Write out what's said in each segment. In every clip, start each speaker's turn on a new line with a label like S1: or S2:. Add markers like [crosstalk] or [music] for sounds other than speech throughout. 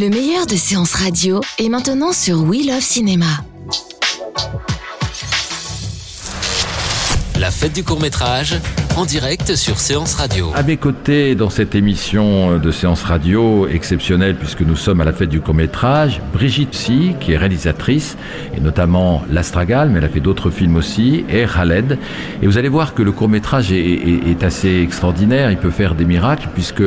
S1: Le meilleur de séances radio est maintenant sur We Love Cinéma.
S2: La fête du court métrage en direct sur Séance Radio.
S3: À mes côtés, dans cette émission de Séance Radio exceptionnelle, puisque nous sommes à la fête du court-métrage, Brigitte Si, qui est réalisatrice, et notamment L'Astragal, mais elle a fait d'autres films aussi, et Khaled. Et vous allez voir que le court-métrage est, assez extraordinaire, il peut faire des miracles, puisque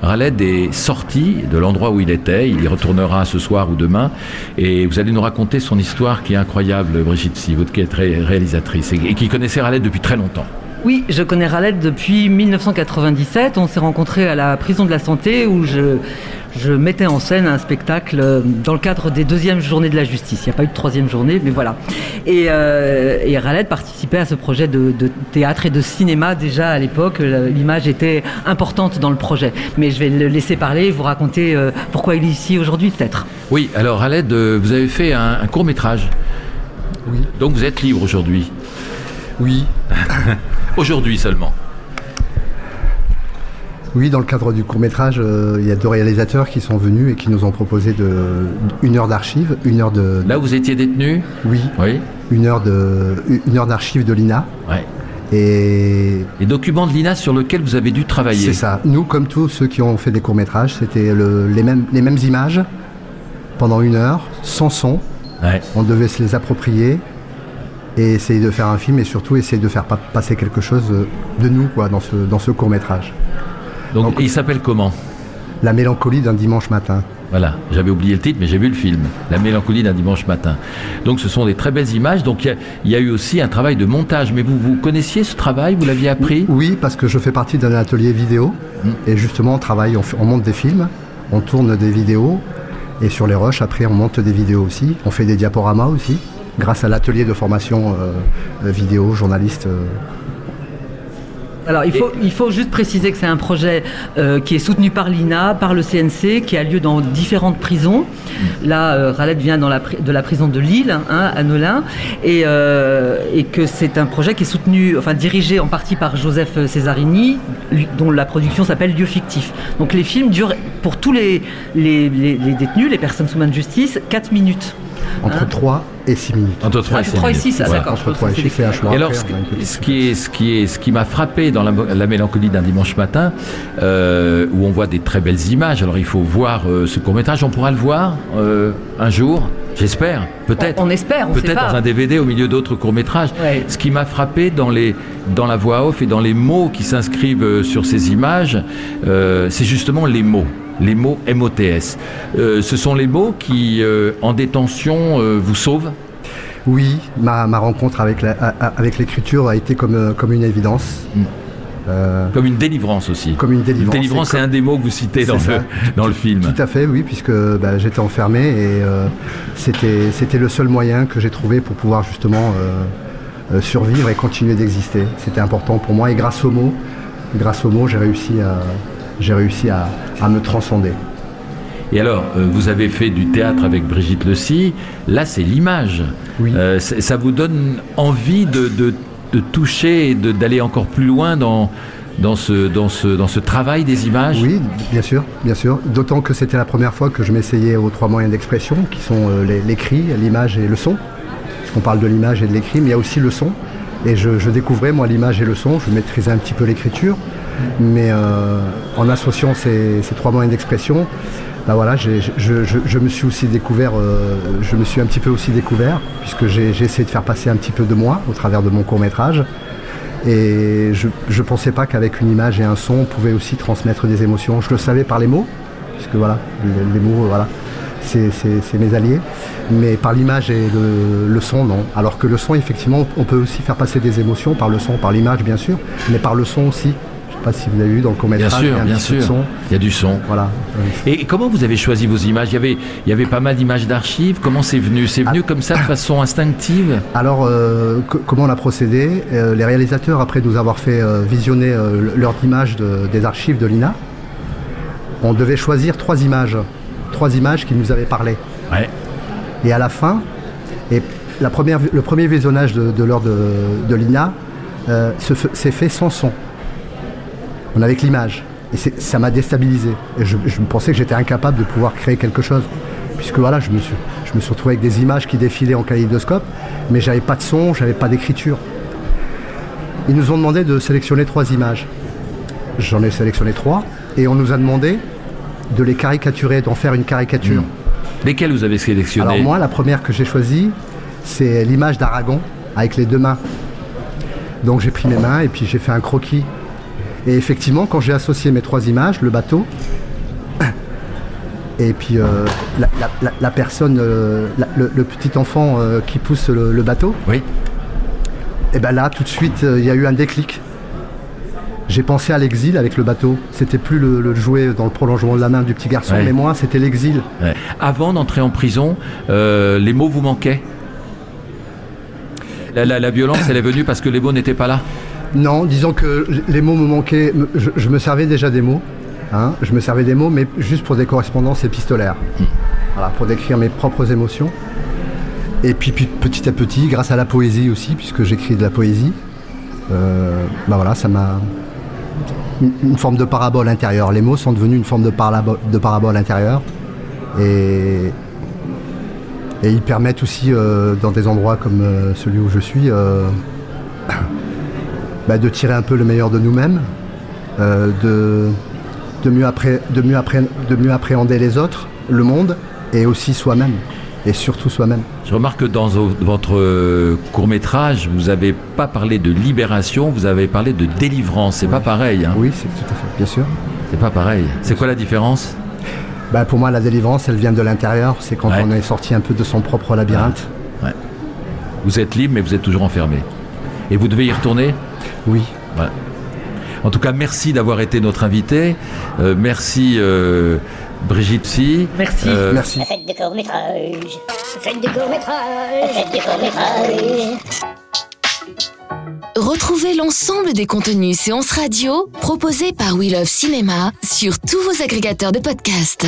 S3: Khaled est sorti de l'endroit où il était, il y retournera ce soir ou demain, et vous allez nous raconter son histoire qui est incroyable, Brigitte Si, votre qui est réalisatrice, et, qui connaissait Khaled depuis très longtemps.
S4: Oui, je connais Raled depuis 1997. On s'est rencontrés à la prison de la santé où je, je mettais en scène un spectacle euh, dans le cadre des deuxièmes journées de la justice. Il n'y a pas eu de troisième journée, mais voilà. Et, euh, et Raled participait à ce projet de, théâtre et de cinéma déjà à l'époque. L'image était importante dans le projet. Mais je vais le laisser parler, vous raconter euh, pourquoi il est ici aujourd'hui peut-être.
S3: Oui, alors Raled, vous avez fait un, un court métrage.
S5: Oui.
S3: Donc vous êtes libre aujourd'hui.
S5: Oui. [laughs]
S3: Aujourd'hui seulement.
S5: Oui, dans le cadre du court métrage, euh, il y a deux réalisateurs qui sont venus et qui nous ont proposé de, une heure d'archives, une heure de.
S3: Là, vous étiez détenu
S5: Oui.
S3: Oui.
S5: Une heure de, une heure d'archives de l'INA.
S3: Ouais.
S5: Et.
S3: Les documents de l'INA sur lesquels vous avez dû travailler.
S5: C'est ça. Nous, comme tous ceux qui ont fait des courts métrages, c'était les mêmes, les mêmes images pendant une heure, sans son.
S3: Ouais.
S5: On devait se les approprier et essayer de faire un film et surtout essayer de faire passer quelque chose de nous quoi, dans ce, dans ce court métrage.
S3: Donc, il s'appelle comment?
S5: La mélancolie d'un dimanche matin.
S3: Voilà, j'avais oublié le titre, mais j'ai vu le film, La mélancolie d'un dimanche matin. Donc ce sont des très belles images. Donc il y, a eu aussi un travail de montage. Mais vous, vous connaissiez ce travail? Vous l'aviez appris?
S5: Oui, parce que je fais partie d'un atelier vidéo. Hmm. Et justement, on travaille, on, on, monte des films, on tourne des vidéos. Et sur les rushs, après, on monte des vidéos aussi. On fait des diaporamas aussi grâce à l'atelier de formation euh, euh, vidéo, journaliste. Euh.
S4: Alors il faut, il faut juste préciser que c'est un projet qui est soutenu par l'INA, par le CNC, qui a lieu dans différentes prisons. Mm. Là, euh, vient dans la, de la prison de Lille, hein, à Nolin, et, et que c'est un projet qui est soutenu, enfin dirigé en partie par Joseph Cesarini, dont la production s'appelle Lieu fictif. Donc les films durent pour tous les, les, les, les détenus, les personnes sous main de justice, 4 minutes.
S5: Entre 3 hein et 6 minutes.
S3: Entre 3 et 6
S4: minutes. 6, d'accord.
S5: Entre 3 et 6, c'est un choix.
S3: Et alors, ce, qui est, ce qui est, ce qui m'a frappé dans la, mélancolie d'un dimanche matin, euh, où on voit des très belles images. Alors, il faut voir euh, ce court métrage. On pourra le voir euh, un jour? J'espère, peut-être.
S4: On, espère, on
S3: Peut-être dans un DVD au milieu d'autres courts-métrages. Ce qui m'a frappé dans, les, dans la voix off et dans les mots qui s'inscrivent sur ces images, c'est justement les mots les mots MOTS. Euh, ce sont les mots qui, euh, en détention, euh, vous sauvent?
S5: Oui, ma, rencontre avec, l'écriture a été comme, comme une évidence. Hmm.
S3: comme une délivrance aussi.
S5: Comme une délivrance.
S3: Délivrance, c'est un des mots que vous citez dans le, [laughs] dans le film.
S5: Tout à fait, oui, puisque bah, j'étais enfermé et c'était le seul moyen que j'ai trouvé pour pouvoir justement survivre et continuer d'exister. C'était important pour moi et grâce aux mots, grâce aux mots, j'ai réussi à, réussi à, me transcender.
S3: Et alors, euh, vous avez fait du théâtre avec Brigitte Le Là, c'est l'image. Euh, ça vous donne envie de, toucher et d'aller encore plus loin dans, ce, travail des images?
S5: Oui, bien sûr, bien sûr. D'autant que c'était la première fois que je m'essayais aux trois moyens d'expression, qui sont euh, l'écrit, l'image et le son. Parce qu'on parle de l'image et de l'écrit, mais il y a aussi le son. Et je, je découvrais, moi, l'image et le son. Je maîtrisais un petit peu l'écriture. Mais euh, en associant ces, trois moyens d'expression, bah je, me suis aussi découvert, euh, je me suis un petit peu aussi découvert, puisque j'ai essayé de faire passer un petit peu de moi au travers de mon court métrage. Et je ne pensais pas qu'avec une image et un son, on pouvait aussi transmettre des émotions. Je le savais par les mots, puisque voilà, les, mots, voilà, c'est mes alliés. Mais par l'image et le, son, non. Alors que le son, effectivement, on peut aussi faire passer des émotions par le son, par l'image, bien sûr, mais par le son aussi pas si vous avez vu dans le court-métrage.
S3: Bien sûr, bien sûr. Son. Il y a du son.
S5: Voilà.
S3: Et comment vous avez choisi vos images? Il y, avait, il y avait pas mal d'images d'archives. Comment c'est venu? C'est venu ah. comme ça de façon instinctive?
S5: Alors, euh, comment on a procédé? Euh, Les réalisateurs, après nous avoir fait euh, visionner leurs images des archives de l'INA, on devait choisir trois images. Trois images qui nous avaient parlé.
S3: Ouais.
S5: Et à la fin, et la première, le premier visionnage de, l'heure de, l'INA s'est fait sans son. On avait que l'image. Et ça m'a déstabilisé. Et je, je pensais que j'étais incapable de pouvoir créer quelque chose. Puisque voilà, je me suis, je me suis retrouvé avec des images qui défilaient en kaléidoscope, mais j'avais pas de son, j'avais pas d'écriture. Ils nous ont demandé de sélectionner trois images. J'en ai sélectionné trois, et on nous a demandé de les caricaturer, d'en faire une caricature.
S3: Mmh. Lesquelles vous avez sélectionné
S5: Alors moi, la première que j'ai choisie, c'est l'image d'Aragon avec les deux mains. Donc j'ai pris mes mains et puis j'ai fait un croquis. Et effectivement, quand j'ai associé mes trois images, le bateau, et puis euh, la, personne, euh, le, petit enfant euh, qui pousse le, bateau,
S3: oui.
S5: et bien là, tout de suite, il y a eu un déclic. J'ai pensé à l'exil avec le bateau. C'était plus le, jouet dans le prolongement de la main du petit garçon, mais moi, c'était l'exil.
S3: Avant d'entrer en prison, les mots vous manquaient? La, violence, elle est venue parce que les mots n'étaient pas là?
S5: Non, disons que les mots me manquaient. Je, me servais déjà des mots. Hein. je me servais des mots, mais juste pour des correspondances épistolaires. Hmm. Voilà, pour décrire mes propres émotions. Et puis, petit à petit, grâce à la poésie aussi, puisque j'écris de la poésie, euh, bah voilà, ça m'a. Une, forme de parabole intérieure. Les mots sont devenus une forme de, parabole, de parabole intérieure. Et, et ils permettent aussi, euh, dans des endroits comme euh, celui où je suis, bah, de tirer un peu le meilleur de nous-mêmes, de, de, mieux de, mieux de mieux appréhender les autres, le monde, et aussi soi-même, et surtout soi-même.
S3: Je remarque que dans votre court métrage, vous n'avez pas parlé de libération, vous avez parlé de délivrance. C'est pas pareil. Hein
S5: oui, c'est tout à fait, bien sûr.
S3: C'est pas pareil. C'est quoi la différence?
S5: Bah, pour moi, la délivrance, elle vient de l'intérieur. C'est quand on est sorti un peu de son propre labyrinthe.
S3: Vous êtes libre, mais vous êtes toujours enfermé. Et vous devez y retourner
S5: Oui.
S3: En tout cas, merci d'avoir été notre invité. Euh, merci euh, Brigitte Si.
S4: Merci. Euh,
S5: merci.
S6: Faites des courts-métrages. Faites des courts-métrages. Faites des courts-métrages.
S1: Retrouvez l'ensemble des contenus séances radio proposés par We Love Cinéma sur tous vos agrégateurs de podcasts.